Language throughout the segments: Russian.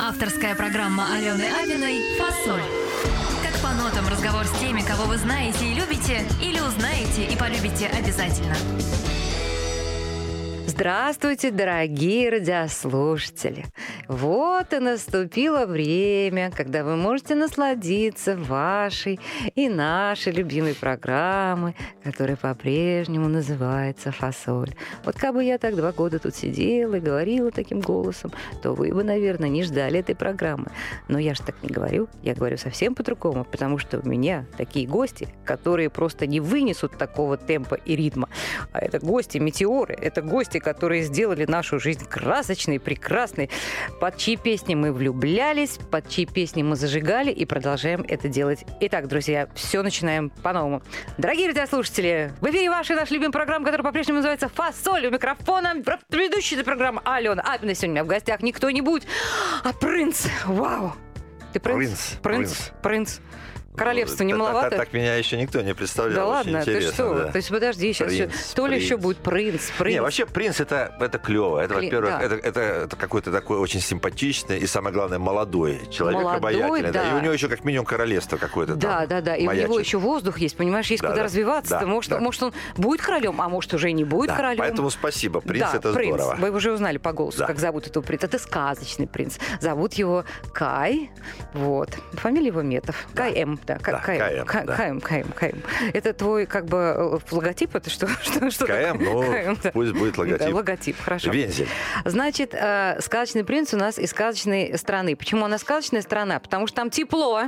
Авторская программа Алены Абиной «Фасоль». Как по нотам разговор с теми, кого вы знаете и любите, или узнаете и полюбите обязательно. Здравствуйте, дорогие радиослушатели! Вот и наступило время, когда вы можете насладиться вашей и нашей любимой программой, которая по-прежнему называется «Фасоль». Вот как бы я так два года тут сидела и говорила таким голосом, то вы бы, наверное, не ждали этой программы. Но я же так не говорю, я говорю совсем по-другому, потому что у меня такие гости, которые просто не вынесут такого темпа и ритма. А это гости-метеоры, это гости, которые сделали нашу жизнь красочной, прекрасной, под чьи песни мы влюблялись, под чьи песни мы зажигали и продолжаем это делать. Итак, друзья, все начинаем по-новому. Дорогие радиослушатели, в эфире ваша наша любимая программа, которая по-прежнему называется «Фасоль». У микрофона ведущая этой программы Алена Апина. Сегодня у меня в гостях не кто-нибудь, а принц. Вау! Ты принц? Принц, Принц. Принц. Королевство не Так- маловато? Так, так меня еще никто не представлял. да Очень ладно, ты интересно, что? да. То есть подожди, сейчас еще, Принц, то ли еще будет принц, принц. Не, вообще принц это, это клево. Это, Кли- во-первых, да. это, это, это какой-то такой очень симпатичный и, самое главное, молодой человек, Молодой, обаятельный. да. И у него еще как минимум королевство какое-то Да, там да, да. И у него маячит. еще воздух есть, понимаешь, есть Да, куда да. развиваться. Да, может, да. может, он будет королем, а может, уже и не будет Да, королем. Поэтому спасибо. Принц да, это принц. здорово. Вы уже узнали по голосу, Да. как зовут этого принца. Это сказочный принц. Зовут его Кай. Вот. Фамилия его Метов. Да. Кай М. Да, Ка- Да, Кай Кай М. М, Кай да. Кай М, Кай М, Кай М. Это твой, как бы, э, логотип? Это что? что, что КМ, ну, Кай М, да. пусть будет логотип. Да, логотип, хорошо. Вензель. Значит, э, сказочный принц у нас из сказочной страны. Почему она сказочная страна? Потому что там тепло.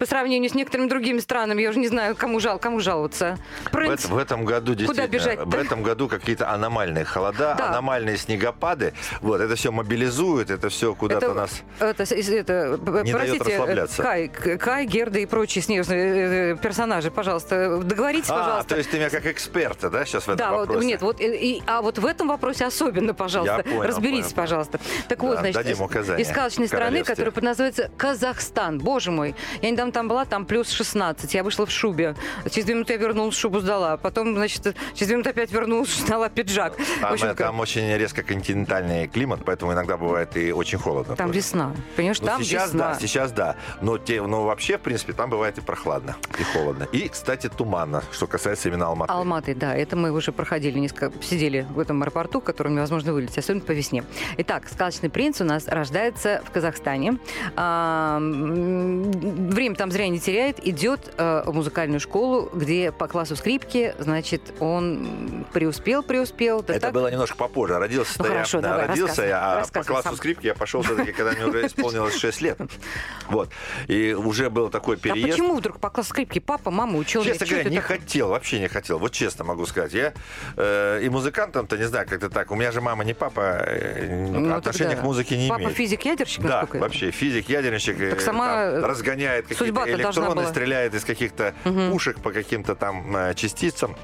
По сравнению с некоторыми другими странами, я уже не знаю, кому жал, кому жаловаться. В, Принц. эт- в этом году действительно, бежать-то? в этом году какие-то аномальные холода, Да. аномальные снегопады. Вот это все мобилизует, это все куда-то нас. это, это, п- Не дает простите, расслабляться. Кай, Кай, Герда и прочие снежные э, персонажи, пожалуйста, договоритесь, А, пожалуйста. то есть ты меня как эксперта, да, сейчас в этом Да, вот, вопросе? нет, вот, и- а вот в этом вопросе особенно, пожалуйста, Я понял, разберитесь, понял, пожалуйста. Так вот, Да, значит, дадим указания из сказочной в страны, которая называется Казахстан. Боже мой, я недавно там была, там плюс 16, я вышла в шубе. Через две минуты я вернулась, шубу сдала. Потом, значит, через две минуты опять вернулась, сдала пиджак. Там, общем, э, там очень резко континентальный климат, поэтому иногда бывает и очень холодно. там тоже. весна. Понимаешь, Ну, там сейчас весна. да, сейчас да. Но, те, но вообще, в принципе, там бывает и прохладно, и холодно. И, кстати, туманно, что касается именно Алматы. Алматы, да, это мы уже проходили, несколько, сидели в этом аэропорту, в котором невозможно вылететь, особенно по весне. Итак, «Сказочный принц» у нас рождается в Казахстане. М, время там зря не теряет, идет э, в музыкальную школу, где по классу скрипки, значит, он преуспел, преуспел. да Это так? было немножко попозже. Родился Ну, я, хорошо, да, давай, родился я, а по классу сам. скрипки я пошел все-таки, когда мне уже исполнилось 6 лет. Вот. И уже был такой А переезд. почему вдруг по классу скрипки? Папа, мама, ученые? Честно говоря, не хотел, вообще не хотел. Вот честно могу сказать. Я э, и музыкантом-то, не знаю, как-то так. У меня же мама не папа, э, Ну, отношения к музыке не Папа имеет. физик-ядерщик, Да, я вообще физик, ядерничек, э, Так сама, разгоняет какие-то должна электроны, была. стреляет из каких-то Мгм. пушек по каким-то там э, частицам.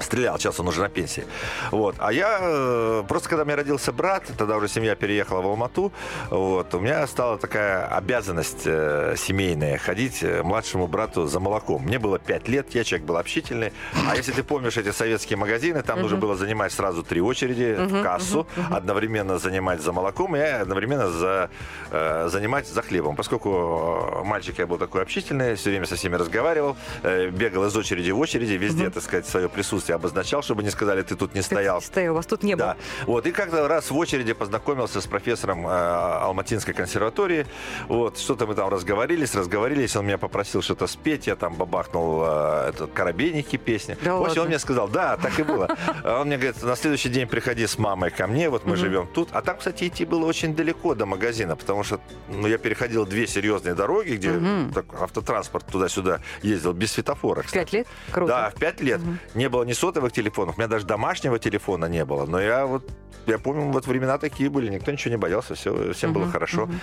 Стрелял, сейчас он уже на пенсии. Вот. А я э, просто, когда у меня родился брат, тогда уже семья переехала в Алмату, вот, у меня стала такая обязанность э, семейная ходить э, младшему брату за молоком. Мне было 5 лет, я человек был общительный. А если ты помнишь эти советские магазины, там нужно было занимать сразу три очереди в кассу, одновременно занимать за молоком и одновременно за, занимать за хлебом. Поскольку мальчик я был такой общительный, все время со всеми разговаривал, бегал из очереди в очереди, везде, так сказать, свое присутствие обозначал, чтобы не сказали, ты тут не стоял. Стоял, вас тут не было. Да. Вот. И как-то раз в очереди познакомился с профессором э, Алматинской консерватории. Вот. Что-то мы там разговорились, разговорились. Он меня попросил что-то спеть. Я там бабахнул э, этот «Коробейники» песни. Да в общем, ладно? он мне сказал, да, так и было. А Он мне говорит, на следующий день приходи с мамой ко мне, вот мы живем тут. А там, кстати, идти было очень далеко до магазина, потому что ну, я переходил две серьезные дороги, где так, автотранспорт туда-сюда ездил без светофора. Кстати. пять лет? Круто. Да, в пять лет. Не было ни сотовых телефонов, у меня даже домашнего телефона не было. Но я вот, я помню, вот времена такие были, никто ничего не боялся, все, всем было Мгм, хорошо. мгм.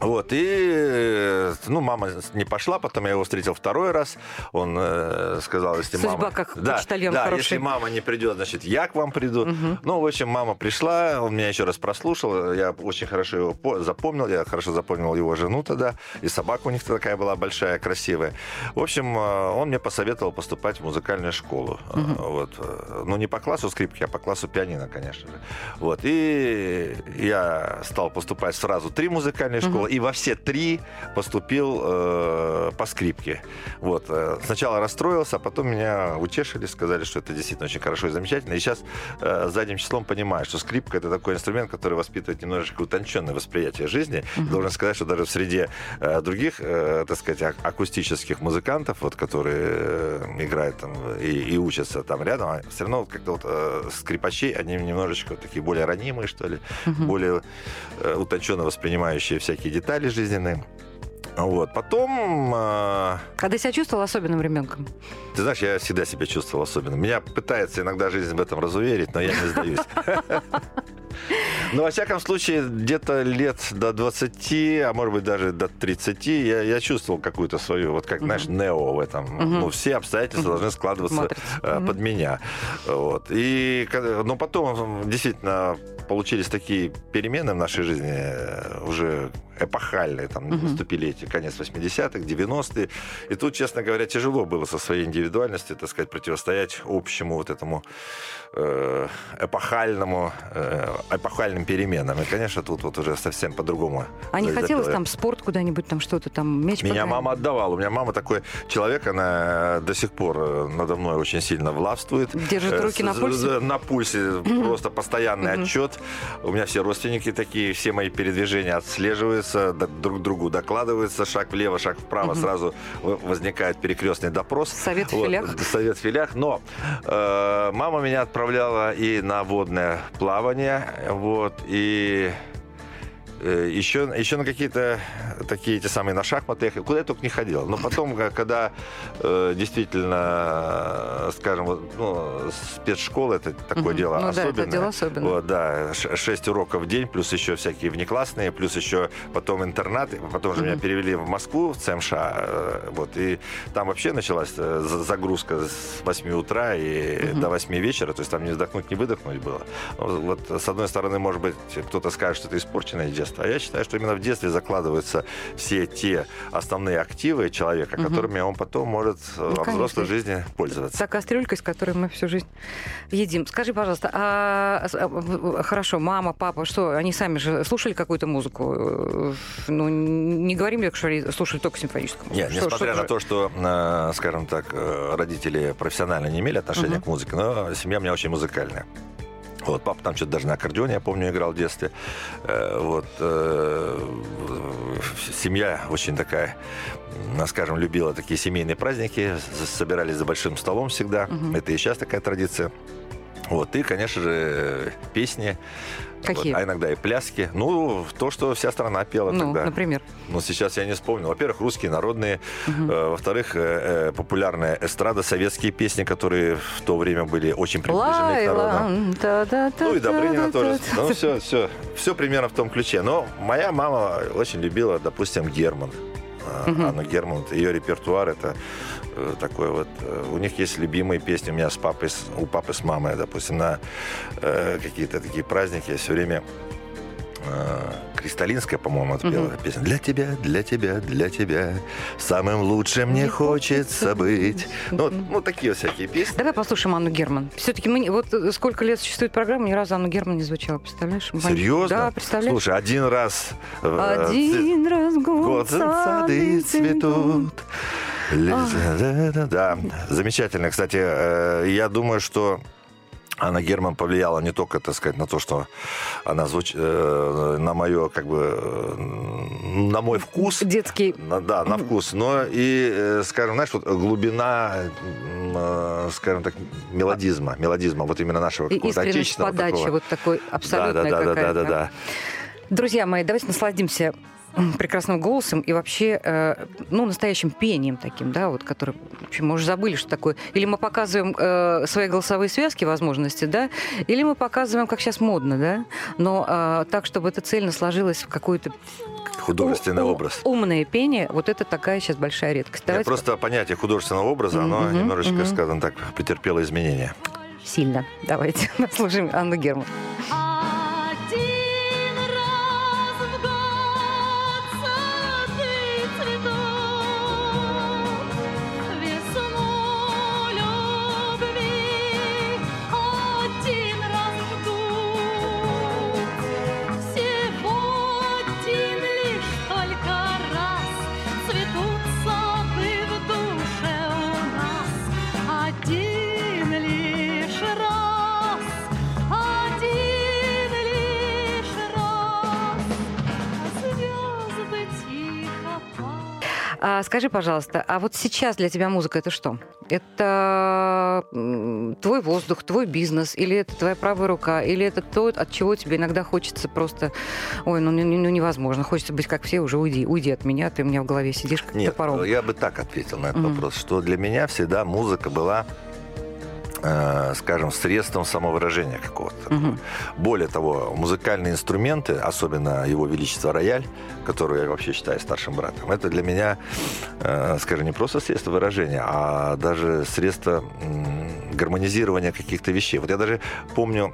Вот, и, э, ну, мама не пошла, потом я его встретил второй раз. Он э, сказал, если Судьба мама... как да, почтальон да, хороший. если мама не придет, значит, я к вам приду. Ну, в общем, мама пришла, он меня еще раз прослушал, я очень хорошо его по- запомнил, я хорошо запомнил его жену тогда, и собака у них такая была большая, красивая. В общем, э, он мне посоветовал поступать в музыкальную школу. Э, Вот. Ну, не по классу скрипки, а по классу пианино, конечно же. Вот. И я стал поступать сразу три музыкальные школы, и во все три поступил э, по скрипке. Вот. э, Сначала расстроился, а потом меня утешили, сказали, что это действительно очень хорошо и замечательно. И сейчас э, задним числом понимаю, что скрипка это такой инструмент, который воспитывает немножечко утонченное восприятие жизни. И Должен сказать, что даже в среде э, других, э, так сказать, ак- акустических музыкантов, вот, которые э, играют там и, и учатся там рядом, а все равно как-то вот э, скрипачи, они немножечко вот такие более ранимые, что ли, более э, утонченно воспринимающие всякие детали жизненные. Вот. Потом, э, А ты себя чувствовал особенным ребенком? ты знаешь, я всегда себя чувствовал особенно. Меня пытается иногда жизнь в этом разуверить, но я не сдаюсь. Ну, во всяком случае, где-то лет до 20, а может быть даже до 30, я, я чувствовал какую-то свою, вот как, знаешь, нео в этом. Ну, все обстоятельства должны складываться э, под меня. Вот. И, но потом действительно получились такие перемены в нашей жизни, э, уже эпохальные, там наступили эти конец 80-х, 90-е. И тут, честно говоря, тяжело было со своей индивидуальностью, так сказать, противостоять общему вот этому э, эпохальному, э, эпохальным переменам. И, конечно, тут вот уже совсем по-другому. А не хотелось там спорт куда-нибудь, там что-то там, мяч Меня мама отдавала. У меня мама такой человек, она до сих пор э, надо мной очень сильно властвует. Держит Э, руки на пульсе? На пульсе просто постоянный отчет. У меня все родственники такие, все мои передвижения отслеживаются, д- друг другу докладываются, шаг влево, шаг вправо, сразу в- возникает перекрестный допрос. Совет в филях. Совет в филях. Но э, мама меня отправляла и на водное плавание, вот, и еще, еще на какие-то такие эти самые, на шахматы, куда я только не ходил. Но потом, э, когда э, действительно, э, скажем, ну, спецшкола, это такое Мгм. дело Ну да, это особенное. дело особенное. Вот, да, шесть уроков в день, плюс еще всякие внеклассные, плюс еще потом интернат. Потом же меня Мгм. перевели в Москву, в ЦМШ. э, Вот, и там вообще началась э, за- загрузка с 8 утра и Мгм. до 8 вечера. То есть там не вздохнуть, не выдохнуть было. Ну, Вот, с одной стороны, может быть, кто-то скажет, что это испорченное детство. А я считаю, что именно в детстве закладываются все те основные активы человека, Мгм. которыми он потом может э, Ну, во взрослой жизни пользоваться. Та кастрюлька, с которой мы всю жизнь едим. Скажи, пожалуйста, а, а, хорошо, мама, папа, что, они сами же слушали какую-то музыку? Э, Ну, не говорим ли, что слушали только симфоническую музыку? Нет, Что- несмотря что на то, что, э, скажем так, родители профессионально не имели отношения Мгм. к музыке, но семья у меня очень музыкальная. Вот, папа там что-то даже на аккордеоне, я помню, играл в детстве. Э, Вот, э, семья очень такая, скажем, любила такие семейные праздники, собирались за большим столом всегда. Мгм. Это и сейчас такая традиция. Вот, и, конечно же, песни, Какие? вот, а иногда и пляски. Ну, то, что вся страна пела Ну, тогда. например. Но сейчас я не вспомнил. Во-первых, русские народные. Э, Во-вторых, э, э, популярная эстрада, советские песни, которые в то время были очень приближены к народу. Ну и Добрынина тоже. Ну, все, все, все примерно в том ключе. Но моя мама очень любила, допустим, Герман. А, Мгм. Анну Герман. Ее репертуар это э, такой вот. э, У них есть любимые песни. У меня с папой, у папы с мамой, допустим, на э, какие-то такие праздники я все время Кристалинская, по-моему, отпела песню. Для тебя, для тебя, для тебя самым лучшим мне Не хочется быть. Ну, вот, ну, такие всякие песни. Давай послушаем Анну Герман. Все-таки мы вот э, сколько лет существует программа, ни разу Анну Герман не звучала, представляешь? Серьезно? Да, представляешь? Слушай, один раз... э, Один раз в Год год сады цветут. Да, замечательно. Кстати, э, я думаю, что Анна Герман повлияла не только, так сказать, на то, что она звучит, на мое, как бы, э, на мой вкус, Детский на- да, на вкус, но и, э, скажем, знаешь, вот глубина, э, скажем так, мелодизма, мелодизма, вот именно нашего какого-то отечественного подачи, такого. вот такой да, абсолютная да, да, да, какая-то. да, да, да. Друзья мои, давайте насладимся прекрасным голосом и вообще, э, ну, настоящим пением таким, да, вот, который, в общем, мы уже забыли, что такое. Или мы показываем э, свои голосовые связки, возможности, да, или мы показываем, как сейчас модно, да, но э, так, чтобы это цельно сложилось в какую-то Художественный у- образ. Умное пение, вот это такая сейчас большая редкость. Нет, Давайте просто понятие художественного образа, оно Мгм, немножечко, мгм. скажем так, претерпело изменения. сильно. Давайте послушаем Анну Герман. А, скажи, пожалуйста, а вот сейчас для тебя музыка это что? Это твой воздух, твой бизнес, или это твоя правая рука, или это то, от чего тебе иногда хочется просто, ой, ну, ну невозможно, хочется быть как все, уже уйди, уйди от меня, ты у меня в голове сидишь как Нет, топором. я бы так ответил на этот Мгм. вопрос, что для меня всегда музыка была, э, скажем, средством самовыражения какого-то. Мгм. Более того, музыкальные инструменты, особенно его величество рояль, который я вообще считаю старшим братом, это для меня, э, скажем, не просто средство выражения, а даже средство гармонизирования каких-то вещей. Вот я даже помню,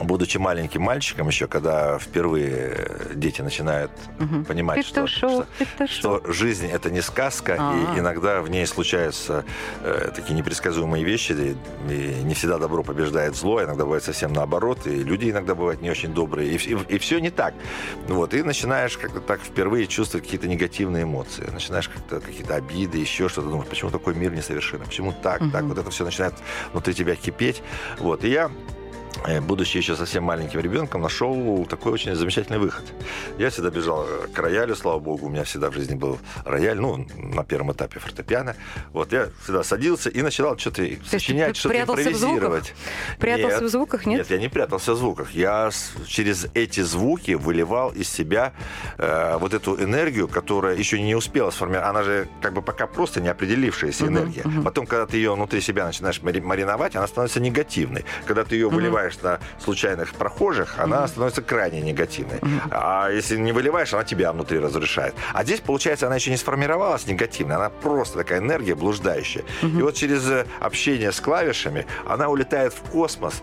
будучи маленьким мальчиком еще, когда впервые дети начинают Мгм. понимать, что, что- что жизнь это не сказка, А. и иногда в ней случаются э, такие непредсказуемые вещи, и, и не всегда добро побеждает зло, иногда бывает совсем наоборот, и люди иногда бывают не очень добрые, и, все не так. Вот, и начинаешь как-то так впервые чувствовать какие-то негативные эмоции, начинаешь как-то какие-то обиды, еще что-то, думаешь, почему такой мир несовершенный, почему так, так, Мгм. вот это все начинает внутри тебя кипеть. Вот, и я будучи еще совсем маленьким ребенком, нашел такой очень замечательный выход. Я всегда бежал э, к роялю, слава богу, у меня всегда в жизни был рояль, ну, на первом этапе фортепиано. Вот я всегда садился и начинал что-то ты сочинять, что-то прятался в импровизировать. Прятался Нет. в звуках, нет? Нет, я не прятался в звуках. Я через эти звуки выливал из себя э, вот эту энергию, которая еще не успела сформировать. Она же как бы пока просто не определившаяся Мгм, энергия. мгм. Потом, когда ты ее внутри себя начинаешь мари- мариновать, она становится негативной. Когда ты ее выливаешь на случайных прохожих, она становится крайне негативной. Мгм. А если не выливаешь, она тебя внутри разрешает. А здесь, получается, она еще не сформировалась негативной, она просто такая энергия блуждающая. И вот через э, общение с клавишами она улетает в космос,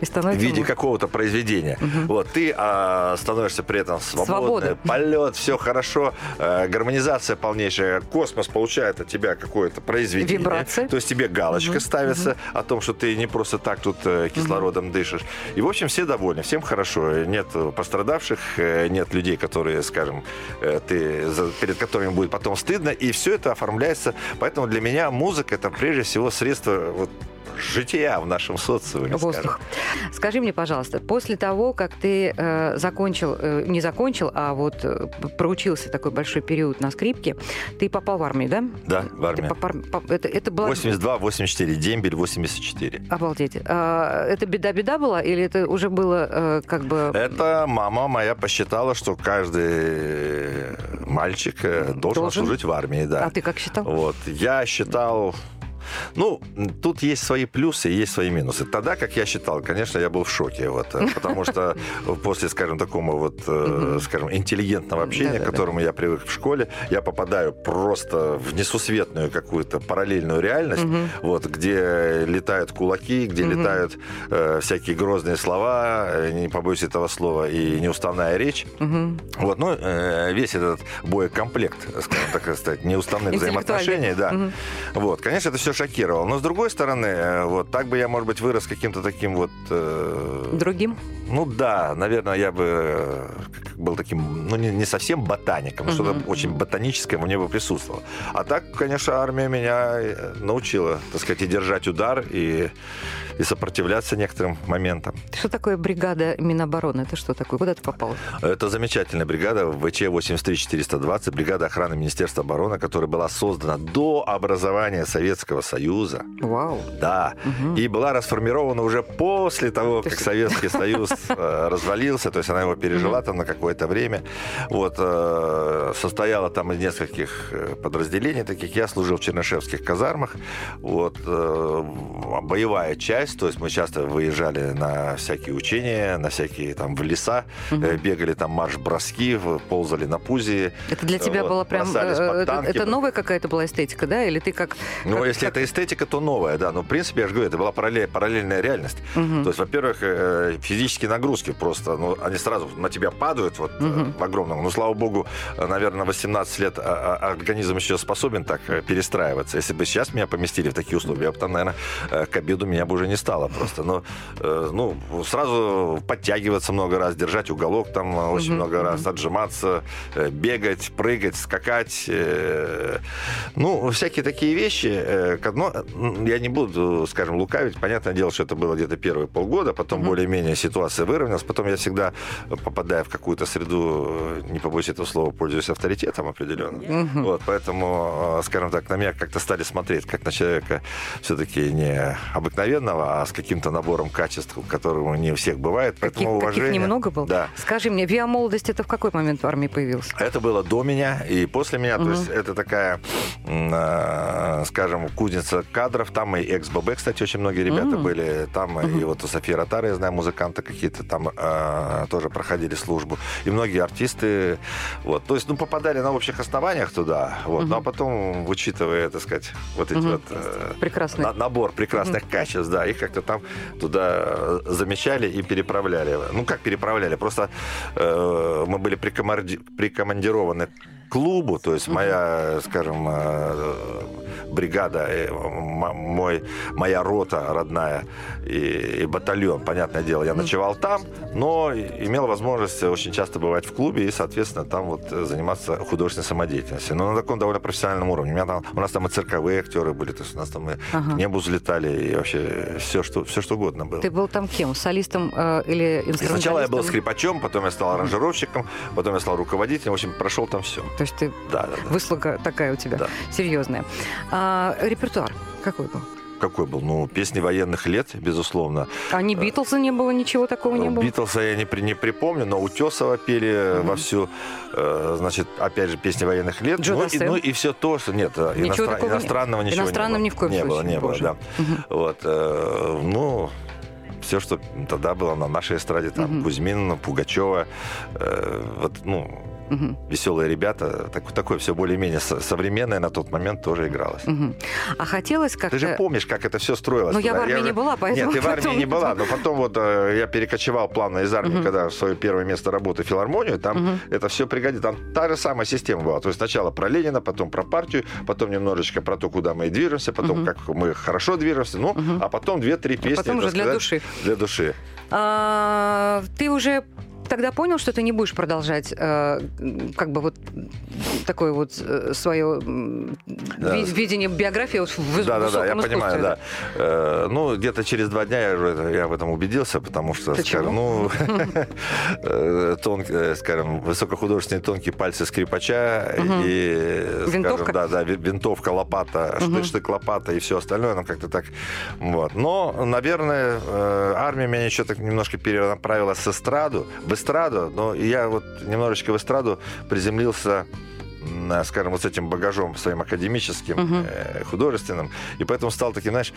И в виде какого-то произведения. Мгм. Вот ты а, становишься при этом свободным, Свобода. полет, все хорошо, э, гармонизация полнейшая, космос получает от тебя какое-то произведение. Вибрации. То есть тебе галочка Мгм. ставится о том, что ты не просто так тут э, кислородом дышишь. И в общем все довольны, всем хорошо, нет пострадавших, э, нет людей, которые, скажем, э, ты перед которыми будет потом стыдно, и все это оформляется. Поэтому для меня музыка это прежде всего средство вот, жития в нашем социуме. скажем. Воздух. Скажи мне, пожалуйста, после того, как ты э, закончил, э, не закончил, а вот э, проучился такой большой период на скрипке, ты попал в армию, да? Да, в Ты армию. попар- по- это, это было... 82, 84, дембель 84. Обалдеть. А, это беда-беда была или это уже было э, как бы... Это мама моя посчитала, что каждый мальчик э, должен, Должен? служить в армии, да. А ты как считал? Вот. Я считал... Ну, тут есть свои плюсы и есть свои минусы. Тогда, как я считал, конечно, я был в шоке, вот, э, потому что после, скажем, такого вот, э, скажем, интеллигентного общения, к которому я привык в школе, я попадаю просто в несусветную какую-то параллельную реальность, вот, где летают кулаки, где летают э, всякие грозные слова, не побоюсь этого слова, и неуставная речь. Вот, ну, весь этот боекомплект, скажем так сказать, неуставных взаимоотношений, да. Вот, конечно, это все шокировало. Но с другой стороны, э, вот так бы я, может быть, вырос каким-то таким вот. э, Другим? Ну да, наверное, я бы э, был таким, ну не, не совсем ботаником, но что-то очень ботаническое мне бы присутствовало. А так, конечно, армия меня э, научила, так сказать, и держать удар, и, и сопротивляться некоторым моментам. Что такое бригада Минобороны? Это что такое? Куда ты попал? Это замечательная бригада ВЧ-83-420, бригада охраны Министерства обороны, которая была создана до образования Советского Союза. Вау. Да. Мгм. И была расформирована уже после того, То как Советский Союз э, развалился, то есть она его пережила там на какое-то время. Вот, э, состояла там из нескольких э, подразделений таких. Я служил в Чернышевских казармах. Вот, боевая часть, то есть мы часто выезжали на всякие учения, на всякие там в леса, бегали там марш-броски, ползали на пузе. Это для тебя Вот, было прям... это- новая какая-то была эстетика, да? Или ты как... Ну, как- если как- это эстетика, то новая, да. Но, в принципе, я же говорю, это была параллель- параллельная реальность. То есть, во-первых, физические нагрузки просто, ну, они сразу на тебя падают вот э, в огромном. Ну, слава богу, э, наверное, 18 лет а- а- организм еще способен так э, перестраиваться. Если бы сейчас меня поместили в такие условия, я бы там, наверное, к обеду меня бы уже не стало просто. Но, ну, сразу подтягиваться много раз, держать уголок там очень много раз, отжиматься, э, бегать, прыгать, скакать. Ну, всякие такие вещи. м, я не буду, скажем, лукавить. Понятное дело, что это было где-то первые полгода, потом более-менее ситуация выровнялась. Потом я всегда, попадая в какую-то среду, э, не побоюсь этого слова, пользуюсь авторитетом определенным. Вот, поэтому, э, скажем так, на меня как-то стали смотреть, как на человека все-таки не обыкновенного, а с каким-то набором качеств, которого не у всех бывает. Поэтому каких уважение. немного было? Да. Скажи мне, Виа-молодость это в какой момент в армии появился? Это было до меня и после меня. То есть это такая, э, скажем, кузница кадров. Там и экс-ББ, кстати, очень многие ребята были. Там и вот у Софии Ротары, я знаю, музыканты какие-то там э, тоже проходили службу. И многие артисты. Вот. То есть, ну, попадали на общих основаниях туда. Вот. Ну, а потом, учитывая, так сказать, вот эти вот... э, Прекрасный. на- набор прекрасных качеств, да, их как-то там туда э, замечали и переправляли. Ну, как переправляли? Просто э, мы были прикоманди- прикомандированы клубу, то есть моя, скажем, э, бригада, э, мой, моя рота родная и, и батальон, понятное дело, я ночевал там, но и- имел возможность очень часто бывать в клубе и, соответственно, там вот заниматься художественной самодеятельностью. Но на таком довольно профессиональном уровне. У, меня там, у нас там и цирковые актеры были, то есть у нас там и Ага. к небу взлетали, и вообще все, что, все, что угодно было. Ты был там кем? Солистом э, или И инструменталистом? Сначала я был скрипачом, потом я стал аранжировщиком, потом я стал руководителем. В общем, прошел там все. То есть ты Да, да, да. выслуга такая у тебя Да. серьезная. А, репертуар какой был? Какой был? Ну, песни военных лет, безусловно. А не Битлза не было, ничего такого не было? Битлса я не, при- не припомню, но Утесова пели вовсю, э, значит, опять же, песни военных лет. Джо ну, и, ну и все то, что нет, э, Ничего иностран- такого не- иностранного ничего Иностранным не ни было. в коем не было, случае, не было, боже. да. Вот, э, ну, все, что тогда было на нашей эстраде, там, Мгм. Кузьмин, Пугачева, э, вот, ну, Мгм, веселые ребята, так- такое все более-менее со- современное на тот момент тоже игралось. мгм. А хотелось как-то... Ты же помнишь, как это все строилось? Ну, я в армии же- не была, поэтому Нет, ты в армии потом- не была, но потом вот э, я перекочевал плавно из армии, Мгм. когда в свое первое место работы в филармонию, там Мгм. это все пригодится. Там та же самая система была. То есть сначала про Ленина, потом про партию, потом немножечко про то, куда мы движемся, потом Мгм. как мы хорошо движемся, ну, Мгм. а потом две-три песни. потом так уже для сказать, души. Для души. А, ты уже тогда понял, что ты не будешь продолжать э, как бы вот такое вот э, свое Да. ви- видение биографии в Да, да, да, я понимаю, да. Э, ну, где-то через два дня я, уже- я в этом убедился, потому что, Почему? скажем, ну, э, тон, э, скажем, высокохудожественные тонкие пальцы скрипача и, скажем, Винтовка? да, да, ви- винтовка, лопата, штык, лопата и все остальное, ну, как-то так, вот. Но, наверное, армия меня еще так немножко перенаправила с эстраду, в эстраду, но я вот немножечко в эстраду приземлился скажем, вот с этим багажом своим академическим, э, художественным, и поэтому стал таким, знаешь,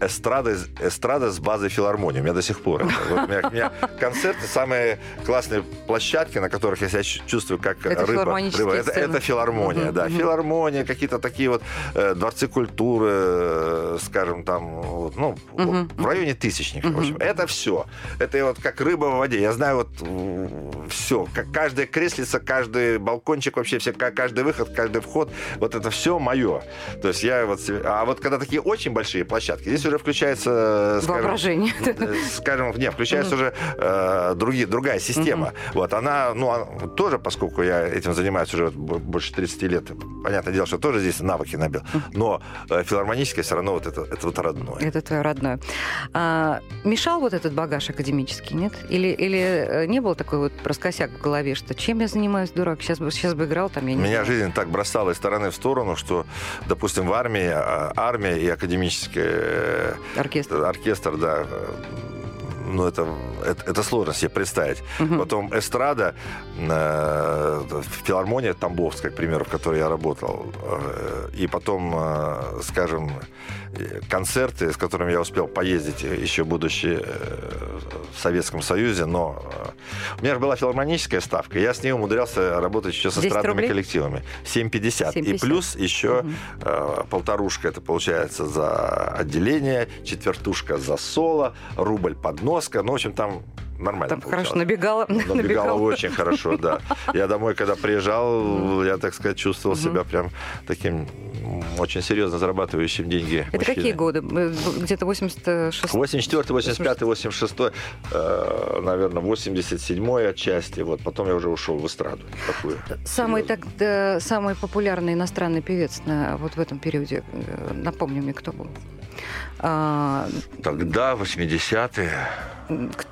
эстрада, эстрада с базой филармонии. У меня до сих пор. это. Вот у, меня, у меня концерты, самые классные площадки, на которых я себя чувствую как Это рыба. рыба. Это, это филармония, Мгм, да. Филармония, какие-то такие вот э, дворцы культуры, э, скажем, там, вот, ну, Мгм, в районе тысячника. В общем, это все. Это вот как рыба в воде. Я знаю вот все. Как каждая креслица, каждый балкончик, вообще все, ка- каждый выход, каждый вход. Вот это все мое. То есть я вот... А вот когда такие очень большие площадки, здесь уже включается, э, скажем, Воображение. э, скажем, не, включается уже э, другие, другая система. Вот она, ну, она тоже, поскольку я этим занимаюсь уже больше 30 лет, понятное дело, что тоже здесь навыки набил. Но э, филармоническое все равно вот это, это вот родное. Это твое родное. А, мешал вот этот багаж академический, нет? Или, или не было такой вот проскосяк в голове, что чем я занимаюсь, дурак? Сейчас бы, сейчас бы играл там, я не Меня знаю. жизнь так бросала из стороны в сторону, что, допустим, в армии, а, армия и академический э, Оркестр. оркестр, да, э, ну, это, это, это сложно себе представить. Потом эстрада, э, филармония Тамбовская, к примеру, в которой я работал. Э, и потом, э, скажем, концерты, с которыми я успел поездить, э, еще будучи э, в Советском Союзе, но э, у меня же была филармоническая ставка, и я с ней умудрялся работать еще со 10 эстрадными рублей? коллективами. 7,50. И 7,50. плюс еще э, полторушка, это получается за отделение, четвертушка за соло, рубль подноска. Ну, в общем, там нормально Там хорошо получалось. набегала. Набегало очень хорошо, да. Я домой, когда приезжал, я, так сказать, чувствовал себя прям таким очень серьезно зарабатывающим деньги Это мужчиной. какие годы? Э, Где-то 86 84, 85, 86, э, наверное, 87 отчасти. Вот потом я уже ушел в эстраду. Такую. Самый, серьезную. так, самый популярный иностранный певец на, вот в этом периоде, э, напомни мне, кто был. А, Тогда, 80-е, к-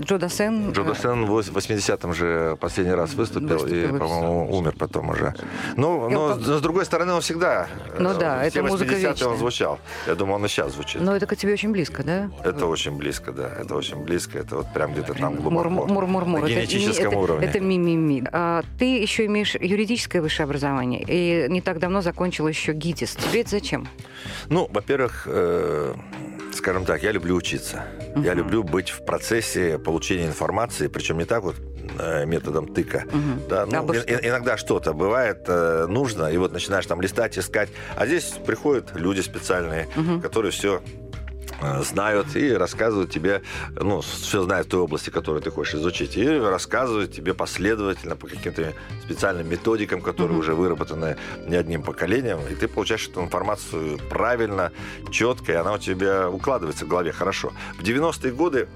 Джо Дассен. Джо э, Дассен в 80-м же последний раз выступил, Выступил, и, по-моему, умер потом уже. Ну, И но, он с другой стороны, он всегда... Ну э, да, все это музыка 80-е он вечная. звучал. Я думаю, он и сейчас звучит. Но это к тебе очень близко, да? Это очень близко, да. Это очень близко. Это вот прям где-то там глубоко. Мур-мур-мур. На генетическом это, уровне. Это ми-ми-ми. А, ты еще имеешь юридическое высшее образование. И не так давно закончил еще ГИТИС. Тебе это зачем? Ну, во-первых, э, скажем так, я люблю учиться. Я люблю быть в процессе получения информации, причем не так вот э, методом тыка. Да, ну, Абы и- иногда что-то бывает э, нужно, и вот начинаешь там листать, искать. А здесь приходят люди специальные, которые все знают и рассказывают тебе, ну, все знают в той области, которую ты хочешь изучить, и рассказывают тебе последовательно по каким-то специальным методикам, которые уже выработаны не одним поколением, и ты получаешь эту информацию правильно, четко, и она у тебя укладывается в голове хорошо. В 90-е годы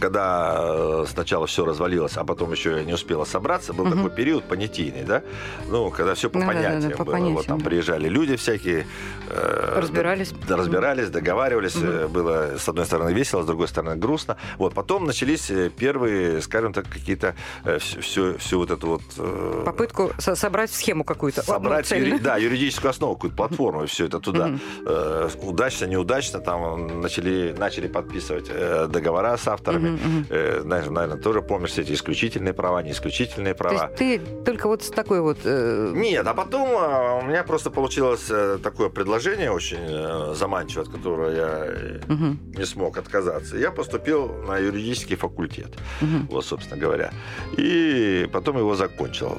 когда э, сначала все развалилось, а потом еще не успела собраться, был такой период понятийный, да? Ну, когда все по Да-да-да, понятиям по было. понятиям, Вот там да. приезжали люди всякие. э, Разбирались. да, разбирались, договаривались. э, Было, с одной стороны, весело, с другой стороны, грустно. Вот, потом начались первые, скажем так, какие-то всю, всю вот эту вот... Попытку со- собрать схему какую-то. собрать Ну, юри- да, юридическую основу, какую-то платформу, и все это туда. Э, удачно, неудачно, там начали, начали подписывать договора с авторами. Э, знаешь, наверное, тоже помнишь все эти исключительные права, не исключительные То права. есть ты только вот с такой вот... э, Нет, а потом а, у меня просто получилось э, такое предложение очень э, заманчивое, от которого я э, мгм, не смог отказаться. Я поступил на юридический факультет, мгм. вот, собственно говоря. И потом его закончил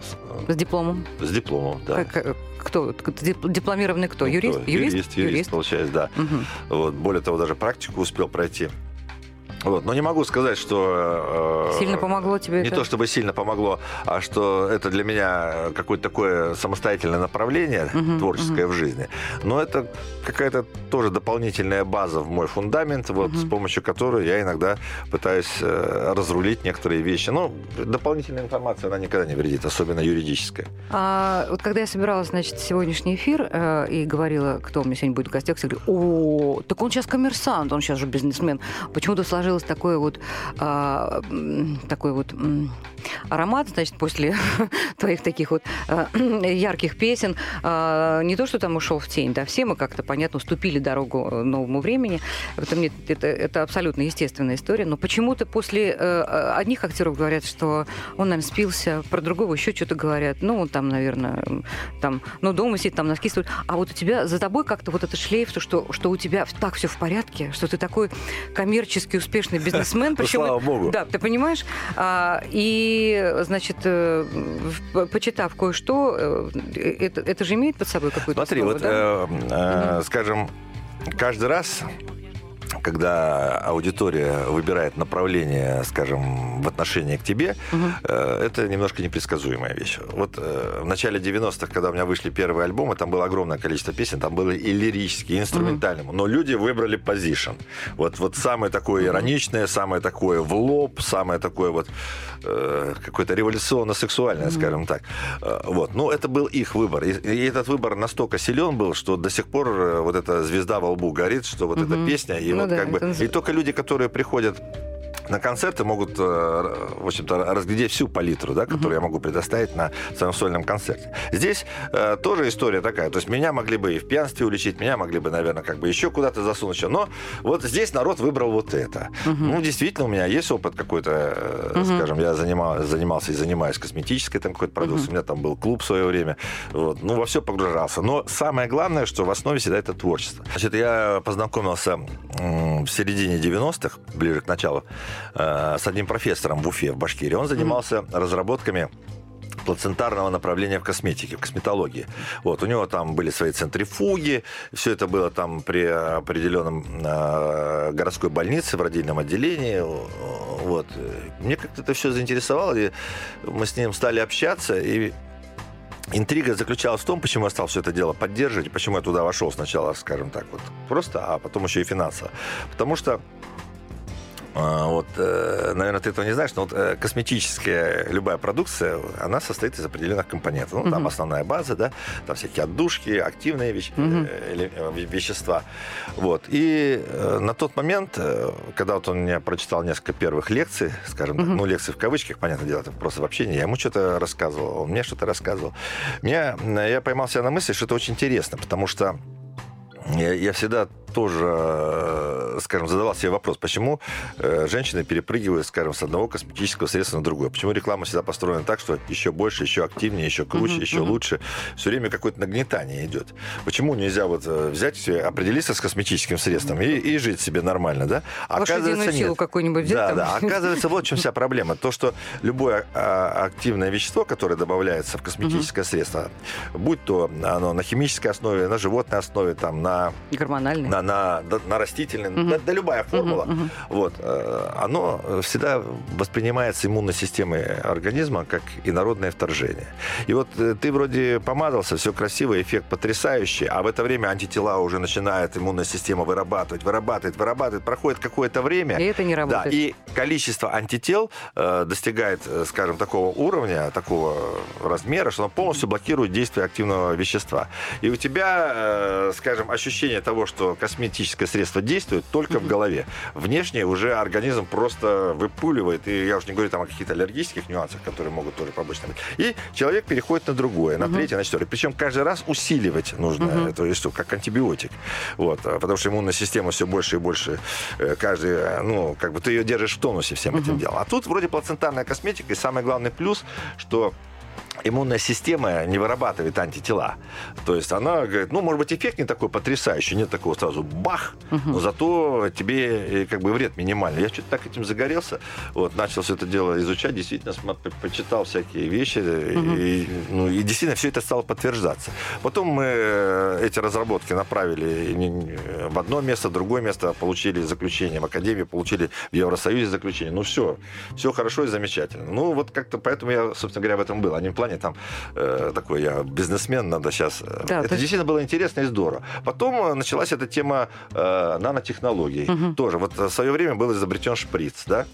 с, С дипломом. с дипломом, да. Как, э, кто? Дип- Дипломированный кто? Ну, Юрист? кто? Юрист, юрист, получается, да. Мгм. Вот, более того, даже практику успел пройти. Вот, но не могу сказать, что... э, Сильно помогло тебе Не это? то чтобы сильно помогло, а что это для меня какое-то такое самостоятельное направление Мгм, творческое в жизни. Но это какая-то тоже дополнительная база в мой фундамент, вот Мгм. с помощью которой я иногда пытаюсь э, разрулить некоторые вещи. Но дополнительная информация, она никогда не вредит, особенно юридическая. А вот когда я собиралась, значит, сегодняшний эфир э, и говорила, кто у меня сегодня будет в гостях, все говорю, о, так он сейчас коммерсант, он сейчас же бизнесмен. Почему-то сложилось такое вот, а, м, такой вот аромат, значит, после твоих таких вот а, ярких песен. А, не то, что там ушел в тень, да, все мы как-то, понятно, уступили дорогу э, новому времени. В этом нет, это, это абсолютно естественная история. Но почему-то после э, одних актеров говорят, что он, наверное, спился, про другого еще что-то говорят. Ну, он там, наверное, там, ну, дома сидит, там носки стоит. А вот у тебя за тобой как-то вот этот шлейф, то, что, что у тебя так все в порядке, что ты такой коммерчески успешный бизнесмен. Причем, Ну, слава богу. Да, ты понимаешь? А, и, значит, э, почитав кое-что, э, это, это же имеет под собой какую-то Смотри, основу, вот, да? э, э, скажем, каждый раз, когда аудитория выбирает направление, скажем, в отношении к тебе, э, это немножко непредсказуемая вещь. Вот э, в начале 90-х, когда у меня вышли первые альбомы, там было огромное количество песен, там было и лирические, и инструментальные, но люди выбрали позишн. Вот, вот самое такое ироничное, самое такое в лоб, самое такое вот э, какое-то революционно-сексуальное, скажем так. Э, вот. Ну, это был их выбор. И, и этот выбор настолько силен был, что до сих пор вот эта звезда во лбу горит, что вот эта Мгм. песня, и Ну вот да, как бы... И только люди, которые приходят на концерты могут, э, в общем-то, разглядеть всю палитру, да, которую я могу предоставить на своем сольном концерте. Здесь э, тоже история такая. То есть меня могли бы и в пьянстве уличить, меня могли бы, наверное, как бы еще куда-то засунуть. еще. Но вот здесь народ выбрал вот это. Ну, действительно, у меня есть опыт какой-то, э, скажем, я занимал, занимался и занимаюсь косметической там какой-то продукцией. У меня там был клуб в свое время. Вот. Ну, во все погружался. Но самое главное, что в основе всегда это творчество. Значит, я познакомился в середине 90-х, ближе к началу, э, с одним профессором в Уфе, в Башкирии. Он занимался разработками плацентарного направления в косметике, в косметологии. Вот, у него там были свои центрифуги, все это было там при определенном э, городской больнице, в родильном отделении. Вот. Мне как-то это все заинтересовало, и мы с ним стали общаться, и Интрига заключалась в том, почему я стал все это дело поддерживать, почему я туда вошел сначала, скажем так, вот просто, а потом еще и финансово. Потому что вот, э, наверное, ты этого не знаешь, но вот э, косметическая любая продукция, она состоит из определенных компонентов. Ну, там основная база, да, там всякие отдушки, активные вещ- эле- э, вещества. Вот. И на тот момент, когда вот он мне прочитал несколько первых лекций, скажем так, ну, лекции в кавычках, понятное дело, это просто в общении, я ему что-то рассказывал, он мне что-то рассказывал. Меня, я поймал себя на мысли, что это очень интересно, потому что я, я всегда тоже, э, скажем, задавал себе вопрос, почему э, женщины перепрыгивают, скажем, с одного косметического средства на другое. Почему реклама всегда построена так, что еще больше, еще активнее, еще круче, еще лучше. Все время какое-то нагнетание идет. Почему нельзя вот э, взять, определиться с косметическим средством и, и жить себе нормально, да? Лошадиную силу какую-нибудь взять Да, там. да. Оказывается, вот в чем вся проблема. То, что любое а, активное вещество, которое добавляется в косметическое средство, будь то оно на химической основе, на животной основе, там, на Гормональный. на, на, да, на растительной, да, да любая формула, вот, э, оно всегда воспринимается иммунной системой организма как инородное вторжение. И вот э, ты вроде помазался, все красиво, эффект потрясающий, а в это время антитела уже начинает иммунная система вырабатывать, вырабатывать, вырабатывать, проходит какое-то время. И это не Да, работает. и количество антител э, достигает, скажем, такого уровня, такого размера, что оно полностью блокирует действие активного вещества. И у тебя, э, скажем, ощущение того, что косметическое средство действует только в голове. Внешне уже организм просто выпуливает, и я уже не говорю там о каких-то аллергических нюансах, которые могут тоже побочно быть. И человек переходит на другое, на третье, на четвертое. Причем каждый раз усиливать нужно эту вещество, как антибиотик. Вот, а, потому что иммунная система все больше и больше э, каждый, э, ну, как бы ты ее держишь в тонусе всем этим делом. А тут вроде плацентарная косметика, и самый главный плюс, что иммунная система не вырабатывает антитела. То есть она говорит, ну, может быть, эффект не такой потрясающий, нет такого сразу бах, но зато тебе э, как бы вред минимальный. Я что-то так этим загорелся, вот, начал все это дело изучать, действительно по- почитал всякие вещи, э, и, ну, и действительно все это стало подтверждаться. Потом мы э, эти разработки направили в одно место, в другое место, получили заключение в Академии, получили в Евросоюзе заключение. Ну, все, все хорошо и замечательно. Ну, вот как-то поэтому я, собственно говоря, в этом был. А не в плане там э, такой я бизнесмен, надо сейчас... э, Да, это то есть- действительно было интересно и здорово. Потом э, началась эта тема э, нанотехнологий. Тоже вот в свое время был изобретен шприц, да?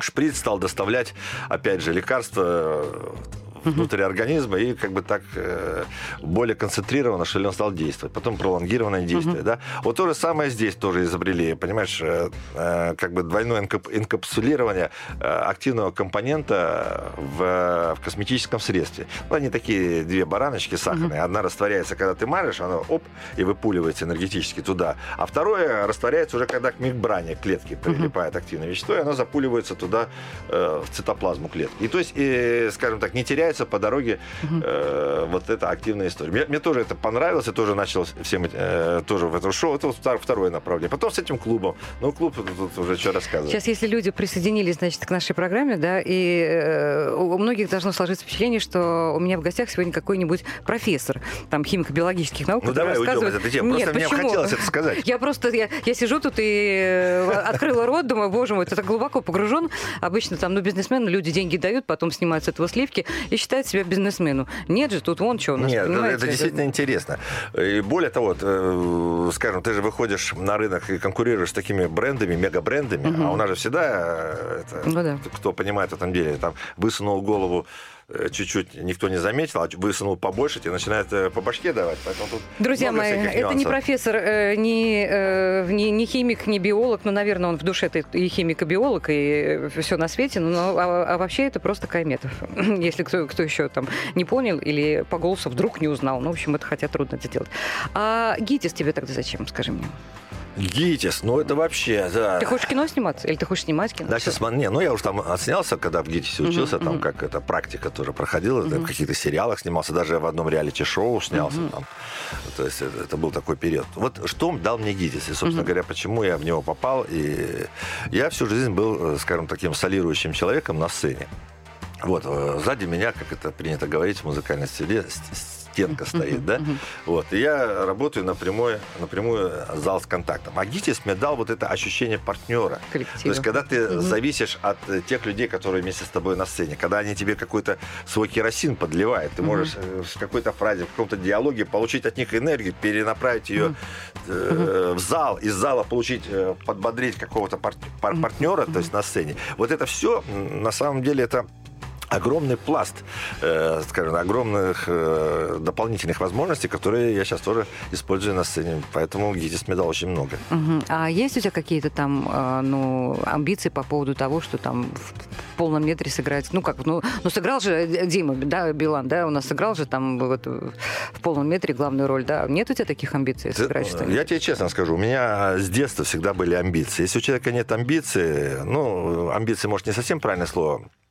Шприц стал доставлять, опять же, лекарства э, внутрь организма и как бы так э, более концентрированно, что ли, он стал действовать. Потом пролонгированное действие, да. Вот то же самое здесь тоже изобрели, понимаешь, э, э, как бы двойное инкап- инкапсулирование э, активного компонента в, в косметическом средстве. Ну, они такие две бараночки сахарные. Одна растворяется, когда ты маришь, она оп, и выпуливается энергетически туда. А второе растворяется уже, когда к мембране клетки прилипает активное вещество, и оно запуливается туда, э, в цитоплазму клетки. И то есть, э, скажем так, не теряется по дороге э, вот эта активная история. Мне, мне тоже это понравилось, я тоже начал всем э, тоже в это шоу. Это вот втор- второе направление. Потом с этим клубом. Ну, клуб тут, уже что рассказывать. Сейчас, если люди присоединились, значит, к нашей программе, да, и э, у многих должно сложиться впечатление, что у меня в гостях сегодня какой-нибудь профессор, там, химико-биологических наук, Ну, давай уйдем рассказывает... от этой темы. Нет, Просто мне почему? хотелось это сказать. Я просто, я, я сижу тут и э, открыла рот, думаю, боже мой, ты так глубоко погружен. Обычно там, ну, бизнесмены, люди деньги дают, потом снимают с этого сливки и считают себя бизнесменом. Нет же, тут вон что у нас, Нет, это, понимаете? это действительно интересно. И более того, вот, э, скажем, ты же выходишь на рынок и конкурируешь с такими брендами, мегабрендами, а у нас же всегда, э, это, Ну да. кто понимает в этом деле, там высунул голову чуть-чуть никто не заметил, а высунул побольше, тебе начинает э, по башке давать. Поэтому тут Друзья мои, это не профессор, э, не, э, не, не химик, не биолог, но, наверное, он в душе это и химик, и биолог, и все на свете, но а, а вообще это просто Кайметов. Если кто, кто еще там не понял или по голосу вдруг не узнал. Ну, в общем, это хотя трудно это делать. А ГИТИС тебе тогда зачем, скажи мне? ГИТИС, ну это вообще, да. Ты хочешь кино сниматься? Или ты хочешь снимать кино? Да, сейчас, не, ну я уже там отснялся, когда в ГИТИСе учился, там как это практика тоже проходила, Мгм. в каких-то сериалах снимался, даже в одном реалити-шоу снялся там. То есть это, это был такой период. Вот что дал мне ГИТИС, и, собственно говоря, почему я в него попал. И я всю жизнь был, э, скажем, таким солирующим человеком на сцене. Вот, э, сзади меня, как это принято говорить в музыкальной стиле, стенка стоит, да? Вот, и я работаю напрямую, напрямую зал с контактом. А ГИТИС мне дал вот это ощущение партнера. Коллектива. То есть, когда ты зависишь от э, тех людей, которые вместе с тобой на сцене, когда они тебе какой-то свой керосин подливают, ты можешь э, в какой-то фразе, в каком-то диалоге получить от них энергию, перенаправить ее э, в зал, из зала получить, подбодрить какого-то пар- пар- партнера, то есть на сцене. Вот это все, на самом деле, это огромный пласт, э, скажем, огромных э, дополнительных возможностей, которые я сейчас тоже использую на сцене. Поэтому ГИТИС мне дал очень много. Мгм. А есть у тебя какие-то там а, ну, амбиции по поводу того, что там в полном метре сыграть? Ну как, ну, ну сыграл же э, Дима, да, Билан, да, у нас сыграл же там вот в полном метре главную роль, да? Нет у тебя таких амбиций Ты- сыграть что-нибудь? Я тебе честно скажу, у меня с детства всегда были амбиции. Если у человека нет амбиций, ну, амбиции, может, не совсем правильное слово, э,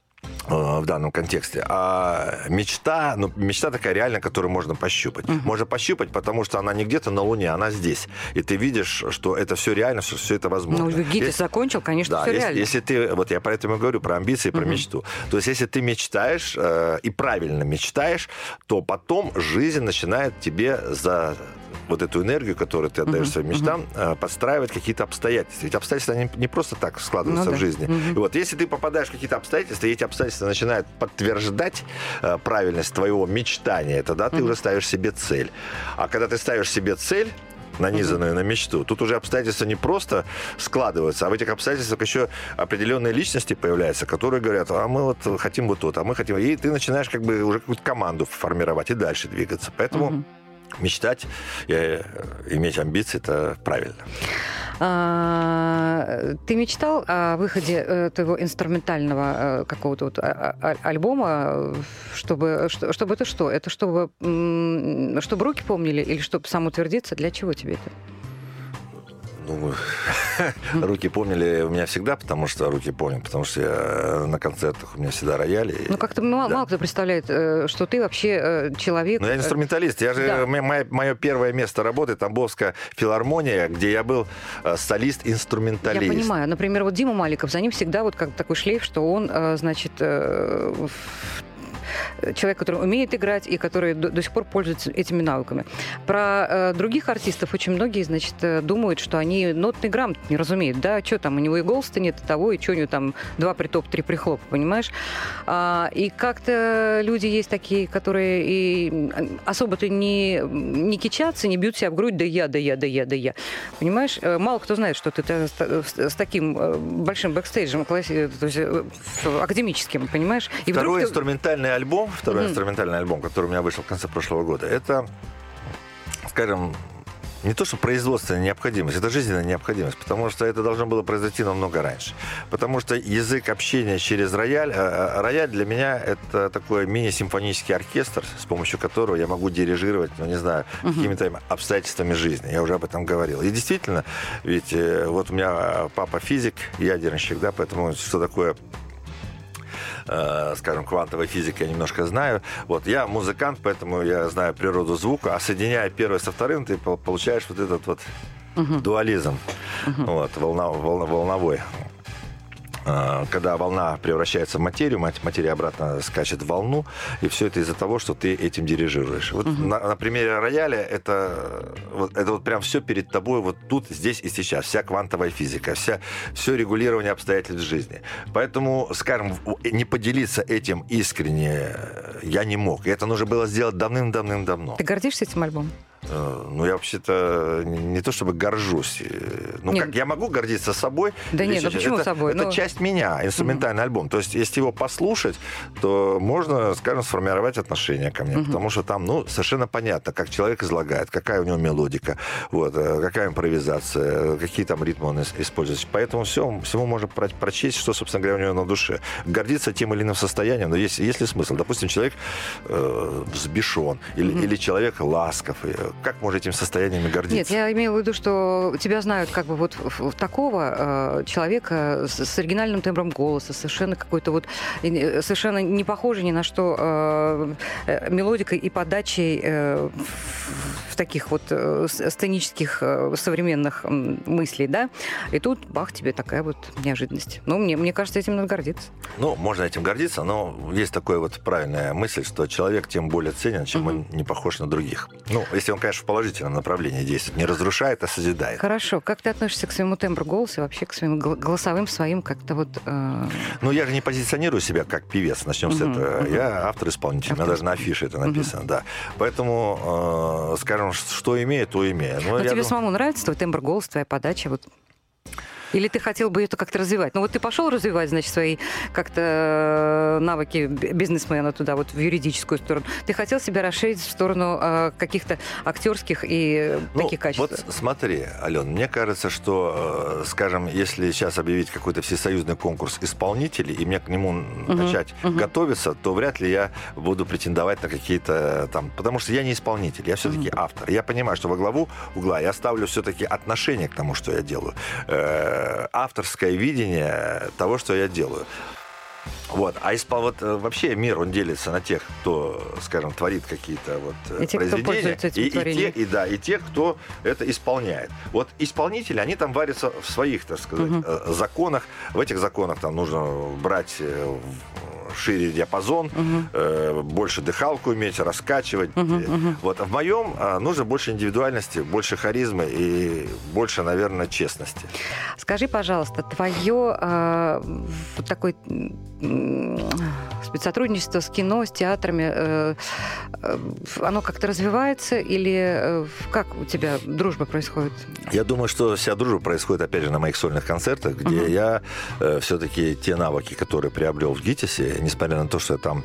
в данном контексте. А мечта, ну, мечта такая реальная, которую можно пощупать. Можно пощупать, потому что она не где-то на Луне, она здесь. И ты видишь, что это все реально, что все это возможно. Ну, ГИТИС закончил, конечно, да, все если, реально. если ты, вот я про это и говорю, про амбиции, про Мгм. мечту. То есть, если ты мечтаешь э, и правильно мечтаешь, то потом жизнь начинает тебе за вот эту энергию, которую ты отдаешь Мгм, своим мечтам, э, подстраивать какие-то обстоятельства. Ведь обстоятельства они не просто так складываются Ну да. в жизни. Мгм. И вот если ты попадаешь в какие-то обстоятельства, и эти обстоятельства начинают подтверждать э, правильность твоего мечтания, тогда ты Мгм. уже ставишь себе цель. А когда ты ставишь себе цель, нанизанную на мечту. Тут уже обстоятельства не просто складываются, а в этих обстоятельствах еще определенные личности появляются, которые говорят, а мы вот хотим вот то, а мы хотим... И ты начинаешь как бы уже какую-то команду формировать и дальше двигаться. Поэтому Мгм. Мечтать, э, иметь амбиции, это правильно. А, Ты мечтал о выходе э, твоего инструментального э, какого-то вот а- а- альбома, чтобы, что- чтобы это что? Это чтобы, чтобы руки помнили или чтобы самоутвердиться? Для чего тебе это? Ну, руки помнили у меня всегда, потому что руки помнят, потому что я на концертах у меня всегда рояли. Ну, как-то мало, Да. мало кто представляет, э, что ты вообще э, человек... Ну, я э, инструменталист. Я же, Да. мое, первое место работы Тамбовская филармония, где я был э, Я солист-инструменталист. понимаю. Например, вот Дима Маликов, за ним всегда вот как такой шлейф, что он, э, значит, э, в- человек, который умеет играть и который до, до сих пор пользуется этими навыками. Про э, других артистов очень многие, значит, э, думают, что они нотный грамот не разумеют. Да, что там, у него и голоса нет, и того, и что у него там два притоп, три прихлопа, понимаешь? А, и как-то люди есть такие, которые и особо-то не, не кичатся, не бьют себя в грудь, да я, да я, да я, да я. Понимаешь, Э, мало кто знает, что ты с, с- с таким э, большим бэкстейджем, класси- то есть, академическим, понимаешь? И вдруг Второй ты- инструментальный альбом, второй Мгм. инструментальный альбом, который у меня вышел в конце прошлого года, это, скажем, не то, что производственная необходимость, это жизненная необходимость, потому что это должно было произойти намного раньше. Потому что язык общения через рояль, э, э, рояль для меня это такой мини-симфонический оркестр, с помощью которого я могу дирижировать, ну, не знаю, какими-то обстоятельствами жизни. Я уже об этом говорил. И действительно, ведь э, вот у меня папа физик, ядерщик, да, поэтому что такое э, скажем, квантовой физики я немножко знаю. Вот я музыкант, поэтому я знаю природу звука, а соединяя первое со вторым, ты пол- получаешь вот этот вот Мгм. дуализм, вот, волна, волна- волновой. А, Когда волна превращается в материю, мат- материя обратно скачет в волну, и все это из-за того, что ты этим дирижируешь. Вот на, на примере рояля это вот, это вот прям все перед тобой, вот тут, здесь и сейчас. Вся квантовая физика, вся, все регулирование обстоятельств жизни. Поэтому, скажем, не поделиться этим искренне я не мог. И это нужно было сделать давным-давным-давно. Ты гордишься этим альбомом? Э, Ну, я вообще-то не то чтобы горжусь. Э, Ну, Нет. как, я могу гордиться собой. Да нет, Речь- почему это, собой? Это Ну- часть меня, инструментальный альбом. То есть, если его послушать, то можно, скажем, сформировать отношение ко мне. Потому что там, ну, совершенно понятно, как человек излагает, какая у него мелодика, вот, э, какая импровизация, какие там ритмы он ис- использует. Поэтому все, всему можно про- прочесть, что, собственно говоря, у него на душе. Гордиться тем или иным состоянием, но есть, есть ли смысл? Допустим, человек э, взбешен или, или человек ласков. Э, Как можно этим состояниями гордиться? Нет, я имею в виду, что тебя знают как бы вот такого э, человека с, с оригинальным тембром голоса, совершенно какой-то вот э, совершенно не похожий ни на что э, э, мелодикой и подачей э, в, таких вот э, сценических э, современных м, мыслей, да? И тут бах тебе такая вот неожиданность. Ну, мне, мне кажется, этим надо гордиться. Ну, можно этим гордиться, но есть такая вот правильная мысль, что человек тем более ценен, чем он не похож на других. Ну, если он, конечно, в положительном направлении действует, не разрушает, а созидает. Хорошо. Как ты относишься к своему тембру голоса, вообще к своим голосовым своим как-то вот... э, Ну, я же не позиционирую себя как певец, начнем с Мгм, этого. мгм. Я автор-исполнитель, у меня Автор. даже на афише это написано, да. Поэтому, э, скажем, что имею, то имею. Но Ну, я тебе дум- самому нравится твой тембр голоса, твоя подача? Вот? Или ты хотел бы это как-то развивать? Ну вот ты пошел развивать, значит, свои как-то э, навыки бизнесмена туда, вот в юридическую сторону. Ты хотел себя расширить в сторону э, каких-то актерских и Ну, таких качеств? Вот смотри, Ален, мне кажется, что, э, скажем, если сейчас объявить какой-то всесоюзный конкурс исполнителей, и мне к нему начать мгм. готовиться, то вряд ли я буду претендовать на какие-то э, там... Потому что я не исполнитель, я все-таки автор. Я понимаю, что во главу угла я ставлю все-таки отношение к тому, что я делаю. Э, авторское видение того, что я делаю. Вот. А испол... вот, э, вообще мир, он делится на тех, кто, скажем, творит какие-то вот э, И те, кто произведения, этим и, и, те, и, да, и те, кто это исполняет. Вот исполнители, они там варятся в своих, так сказать, э, законах. В этих законах там нужно брать э, шире диапазон, э, больше дыхалку уметь, раскачивать. Э, мгм. Вот. А в моем э, нужно больше индивидуальности, больше харизмы и больше, наверное, честности. Скажи, пожалуйста, твое э, вот такое спецсотрудничество с кино, с театрами, э, э, оно как-то развивается или э, как у тебя дружба происходит? Я думаю, что вся дружба происходит, опять же, на моих сольных концертах, где Мгм. я все-таки те навыки, которые приобрел в ГИТИСе, несмотря на то, что я там,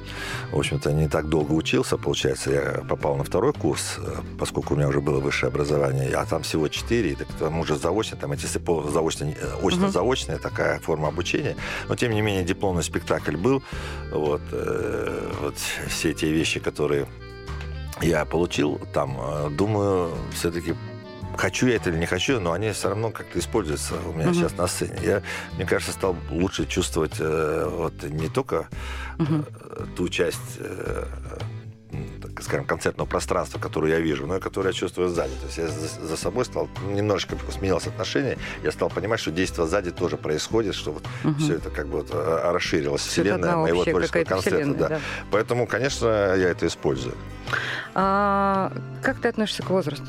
в общем-то, не так долго учился, получается, я попал на второй курс, э, поскольку у меня уже было высшее образование, а там всего четыре, и к тому же заочно, там эти заочно, очно-заочная такая форма обучения, но, тем не менее, дипломный спектакль был, вот, э, вот все те вещи, которые я получил там, э, думаю, все-таки хочу я это или не хочу, но они все равно как-то используются у меня Мгм. сейчас на сцене. Я, мне кажется, стал лучше чувствовать э, вот не только э, ту часть, э, скажем, концертного пространства, которую я вижу, но и которую я чувствую сзади. То есть я за, за собой стал, немножечко сменилось отношение, я стал понимать, что действие сзади тоже происходит, что вот Мгм. все это как бы вот э, расширилось, Всё это вселенная моего творческого концерта. да. да. Поэтому, конечно, я это использую. А, как ты относишься к возрасту?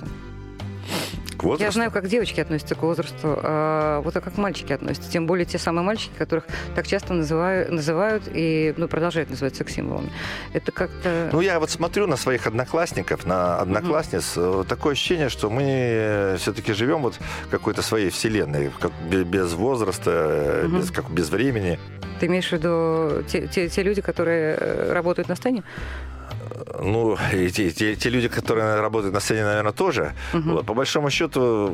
К возрасту. Я знаю, как девочки относятся к возрасту, а вот а как мальчики относятся. Тем более те самые мальчики, которых так часто называют, называют и ну, продолжают называть секс-символами. Это как-то... Ну, я вот смотрю на своих одноклассников, на одноклассниц, э, такое ощущение, что мы все-таки живем вот в какой-то своей вселенной, как бе- без возраста, Мгм. без, как, без времени. Ты имеешь в виду те, те- те люди, которые э, работают на сцене? Ну, те, те- те люди, которые работают на сцене, наверное, тоже. Мгм. Вот, по большому счету,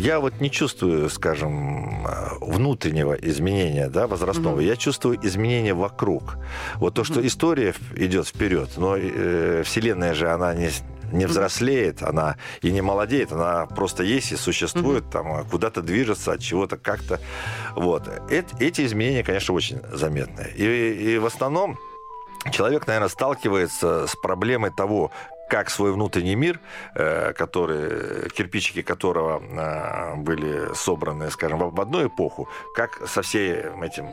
я вот не чувствую, скажем, внутреннего изменения да, возрастного. Мгм. Я чувствую изменения вокруг. Вот то, что Мгм. история идет вперед, но э, Вселенная же, она не не взрослеет, она и не молодеет, она просто есть и существует, там а, куда-то движется, от чего-то как-то. Вот. Эт- эти изменения, конечно, очень заметны. И, и в основном человек, наверное, сталкивается с проблемой того, как свой внутренний мир, э, который, кирпичики которого э, были собраны, скажем, в одну эпоху, как со всем этим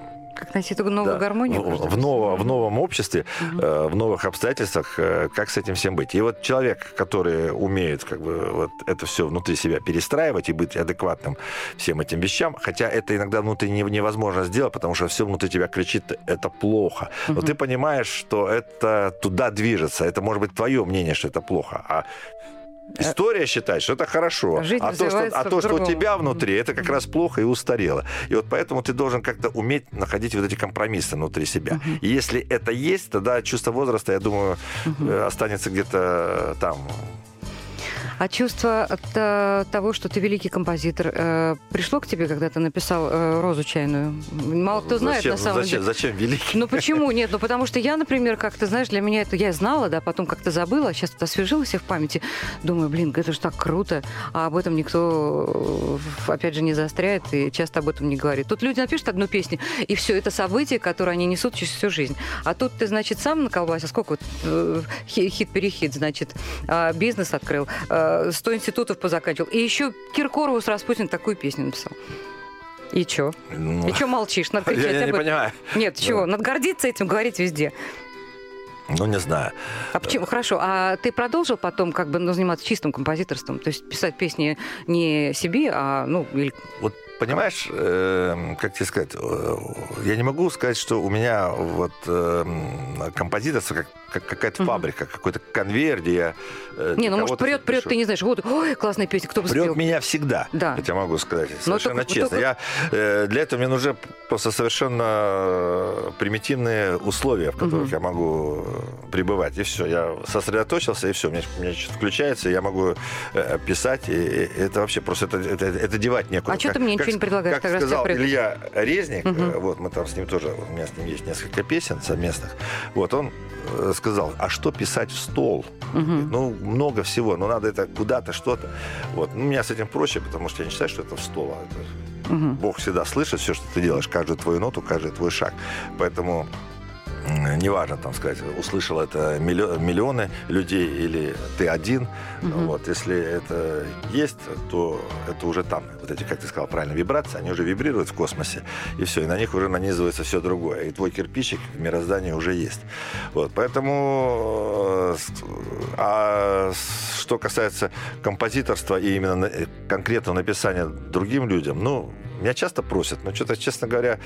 Как найти эту новую да, гармонию? в, в ново- в новом обществе, Мгм. э, в новых обстоятельствах, э, как с этим всем быть. И вот человек, который умеет как бы вот это все внутри себя перестраивать и быть адекватным всем этим вещам, хотя это иногда внутри не- невозможно сделать, потому что все внутри тебя кричит, это плохо. Но Мгм. ты понимаешь, что это туда движется. Это может быть твое мнение, что это плохо. А История считает, что это хорошо. Жизнь а то, что, а то, что у тебя внутри, это как раз плохо и устарело. И вот поэтому ты должен как-то уметь находить вот эти компромиссы внутри себя. И если это есть, тогда чувство возраста, я думаю, э, останется где-то там. А чувство от того, что ты великий композитор, э, пришло к тебе, когда ты написал э, «Розу чайную»? Мало кто знает зачем, на самом зачем, деле. зачем великий? Ну почему нет? Ну потому что я, например, как-то, знаешь, для меня это я знала, да, потом как-то забыла, а сейчас это освежилось в памяти. Думаю, блин, это же так круто, а об этом никто, опять же, не заостряет и часто об этом не говорит. Тут люди напишут одну песню, и все, это событие, которое они несут через всю жизнь. А тут ты, значит, сам наколбасил, сколько вот э, хи- хит-перехит, значит, а, бизнес открыл, э, 100 институтов позаканчивал, и еще Киркорову с Распутиным такую песню написал. И чё? Ну, И чё молчишь? Надо кричать я, я об не этом. понимаю. Нет, чего? Надо гордиться этим, говорить везде. Ну, не знаю. А почему? Хорошо. А ты продолжил потом как бы ну, заниматься чистым композиторством? То есть писать песни не себе, а ну или Вот понимаешь, э, как тебе сказать, э, я не могу сказать, что у меня вот э, композиторство как, как какая-то Мгм. фабрика, какой-то конвейер, где я... э, не, ну может прет, прет, ты не знаешь, вот, ой, классная песня, кто бы Прет спел? меня всегда, Да. я тебе могу сказать, Но совершенно только- честно. только- Я, э, для этого мне нужны просто совершенно э, примитивные условия, в которых Мгм. я могу э, пребывать. И все, я сосредоточился, и все, у меня, у меня что-то включается, я могу э, писать, и, и это вообще просто, это, это, это девать некуда. А чё ты мне ничего не предлагаешь, Как сказал? Илья Резник, э, вот мы там с ним тоже, у меня с ним есть несколько песен совместных, вот он э, сказал, а что писать в стол? Мгм. Ну, много всего, но надо это куда-то, что-то. Вот. Ну, у меня с этим проще, потому что я не считаю, что это в стол. а это- Мгм. Бог всегда слышит все, что ты делаешь, каждую твою ноту, каждый твой шаг. Поэтому неважно, там сказать, услышал это миллио- миллионы людей или ты один. Мгм. Вот, если это есть, то это уже там. Вот эти, как ты сказал правильно, вибрации, они уже вибрируют в космосе, и все, и на них уже нанизывается все другое. И твой кирпичик в мироздании уже есть. Вот, поэтому, э, а что касается композиторства и именно э, конкретного написания другим людям, ну, меня часто просят, но что-то, честно говоря,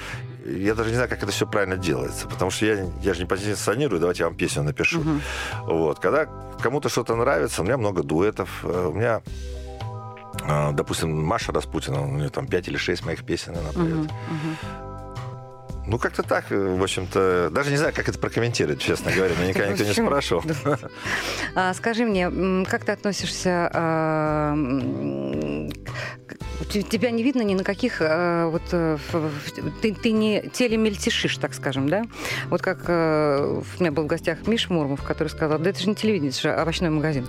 я даже не знаю, как это все правильно делается, потому что я, я же не позиционирую, давайте я вам песню напишу. Мгм. Вот. Когда кому-то что-то нравится, у меня много дуэтов, э, у меня э, Допустим, Маша Распутина, у нее там 5 или 6 моих песен она поет. Мгм. Мгм. Ну, как-то так, э, в общем-то. Даже не знаю, как это прокомментировать, честно говоря. Меня никогда никто не спрашивал. А, скажи мне, как ты относишься... Тебя не видно ни на каких... а, вот, э, ты, ты не телемельтешишь, так скажем, да? Вот как э, у меня был в гостях Миша Мурмов, который сказал, да это же не телевидение, это же овощной магазин.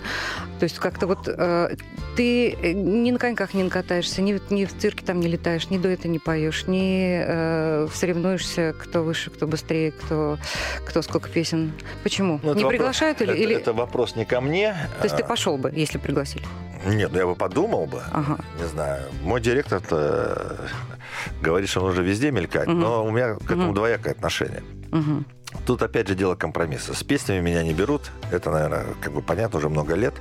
То есть как-то вот э, ты э, ни на коньках не накатаешься, ни, ни в цирке там не летаешь, ни дуэта не поешь, ни э, соревнуешься, кто выше, кто быстрее, кто, кто сколько песен. Почему? Ну, не вопрос- приглашают или... Это, или... это вопрос не ко мне. То есть ты а, пошел бы, если пригласили? Нет, ну я бы подумал бы. Ага. Не знаю. Мой директор говорит, что нужно везде мелькать, Мгм. но у меня к этому Мгм. двоякое отношение. Мгм. Тут опять же дело компромисса. С песнями меня не берут. Это, наверное, как бы понятно, уже много лет.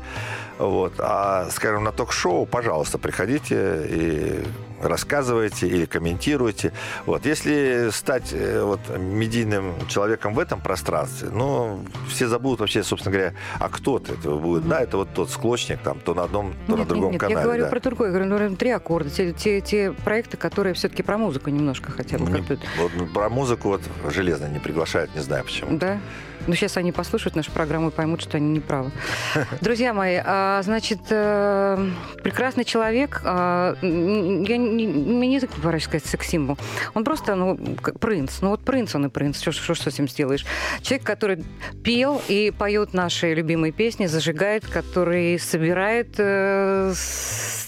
Вот. А, скажем, на ток-шоу, пожалуйста, приходите и рассказывайте или комментируйте. Вот. Если стать э, вот, медийным человеком в этом пространстве, ну, все забудут вообще, собственно говоря, а кто ты это будет. Да, это вот тот склочник, там, то на одном, то на Нет, другом нет, нет, канале. я говорю да. про другое. Я говорю, ну, три аккорда, те, те, те проекты, которые все-таки про музыку немножко хотя бы. Не- вот про музыку вот железно не приглашают, не знаю почему. Да? Ну, сейчас они послушают нашу программу и поймут, что они не правы. Друзья мои, а, значит, э, прекрасный человек, а, я не, мне не так пора сказать секс-символ. Он просто, ну, принц. Ну, вот принц он и принц. Что, что, что с ним сделаешь? Человек, который пел и поет наши любимые песни, зажигает, который собирает э,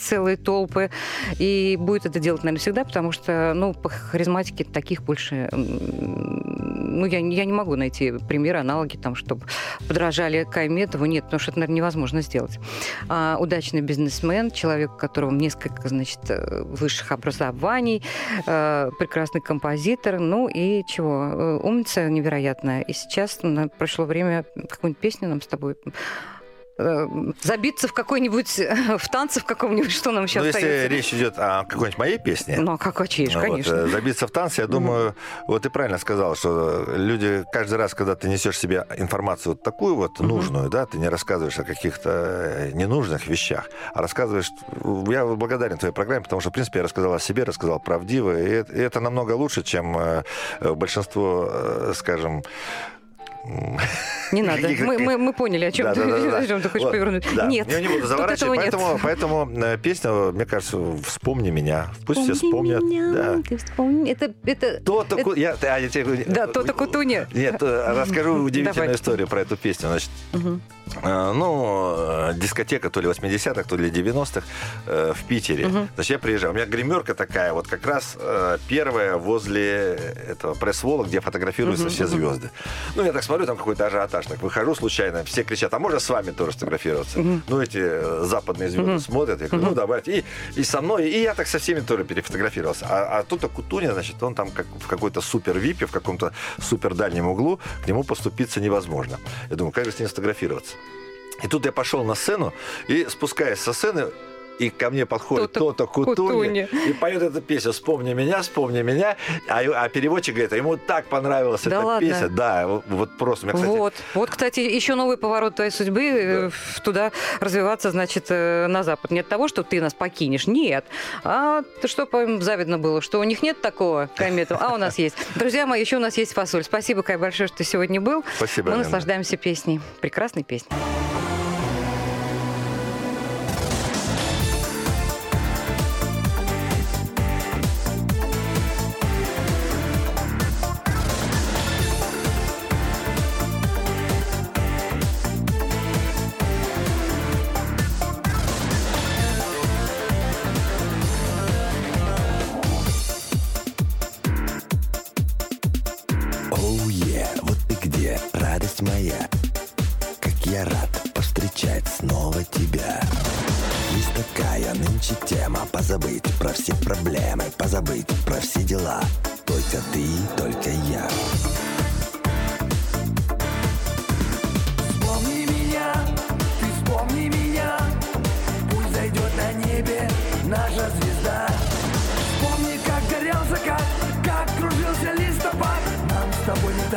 целые толпы и будет это делать, наверное, всегда, потому что, ну, по харизматике таких больше, ну, я, я не могу найти примеры, аналоги там, чтобы подражали Кайметову. Нет, потому что это, наверное, невозможно сделать. А, удачный бизнесмен, человек, у которого несколько, значит, э, высших образований, э, прекрасный композитор, ну и чего, э, умница невероятная. И сейчас на, пришло время какую-нибудь песню нам с тобой забиться в какой-нибудь, в танце в каком-нибудь, что нам сейчас Ну, если остается? речь идет о какой-нибудь моей песне, Ну, а как Ну, вот, конечно. э, забиться в танце, я думаю, вот ты правильно сказал, что люди каждый раз, когда ты несешь себе информацию вот такую вот нужную, да, ты не рассказываешь о каких-то э, ненужных вещах, а рассказываешь... Я благодарен твоей программе, потому что, в принципе, я рассказал о себе, рассказал правдиво, и это, намного лучше, чем э, э, большинство, э, скажем, Не надо. Мы, мы, мы поняли, о чем, Да, ты, да, да, о чем ты хочешь Вот, повернуть. да. Нет, Я не буду заворачивать, этого нет. поэтому, поэтому э, песня, мне кажется, «Вспомни меня». Пусть все Вспомни вспомнят. меня, Да. ты вспомни. Это, это... То-то... ку- Я, а, я тебе Да, то-то кутуня. Нет, э, расскажу удивительную Давай. историю про эту песню. Значит, э, ну, э, дискотека то ли 80-х, то ли 90-х э, в Питере. Мгм. Значит, я приезжаю. У меня гримерка такая, вот как раз э, первая возле этого пресс-вола, где фотографируются Мгм, все звезды. Ну, я так смотрю, там какой-то ажиотаж. Так выхожу случайно, все кричат, а можно с вами тоже сфотографироваться? Мгм. Ну, эти э, западные звезды Мгм. смотрят, я говорю, ну, давайте. И, и со мной, и я так со всеми тоже перефотографировался. А, а тут Кутуня, значит, он там как в какой-то супер випе, в каком-то супер дальнем углу, к нему поступиться невозможно. Я думаю, как же с ним сфотографироваться? И тут я пошел на сцену, и спускаясь со сцены, и ко мне подходит То-то Кутуня. и поет эту песню «Вспомни меня, вспомни меня». А, а переводчик говорит, ему так понравилась Да эта ладно? песня. Да, вот, просто. Меня, кстати, Вот, вот, кстати, еще новый поворот твоей судьбы э, в- туда развиваться, значит, э, на Запад. Не от того, что ты нас покинешь, нет. А то, что им завидно было, что у них нет такого комету, а у нас есть. Друзья мои, еще у нас есть фасоль. Спасибо, Кай, большое, что ты сегодня был. Спасибо, Мы наслаждаемся песней. Прекрасной песней.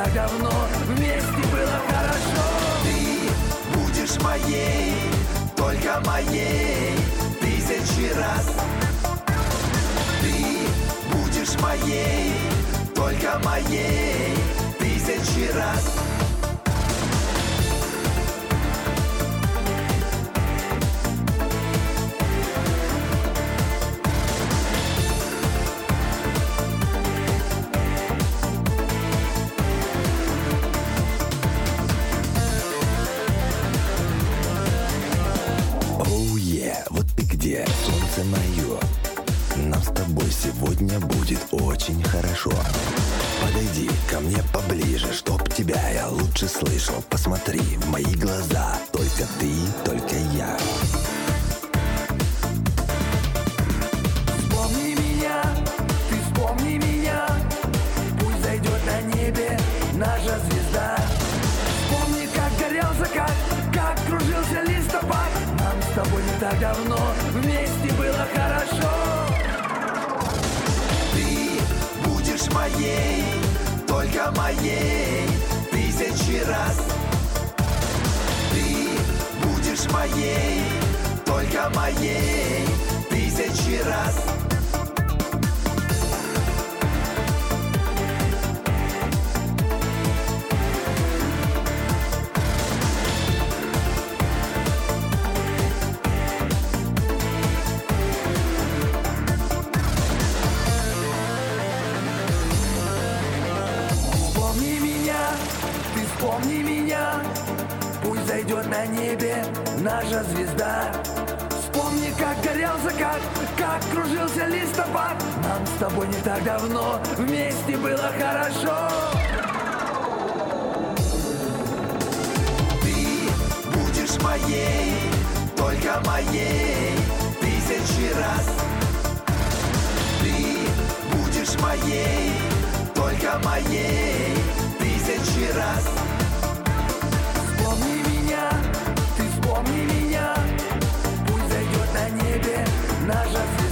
Так давно вместе было хорошо. Ты будешь моей, только моей Тысячи раз. Ты будешь моей, только моей Тысячи раз моей, только моей Тысячи раз тобой не так давно. Вместе было хорошо. Ты будешь моей, только моей Тысячи раз. Ты будешь моей, только моей Тысячи раз. Вспомни меня, ты вспомни меня. Пусть зайдет на небе наша звезда.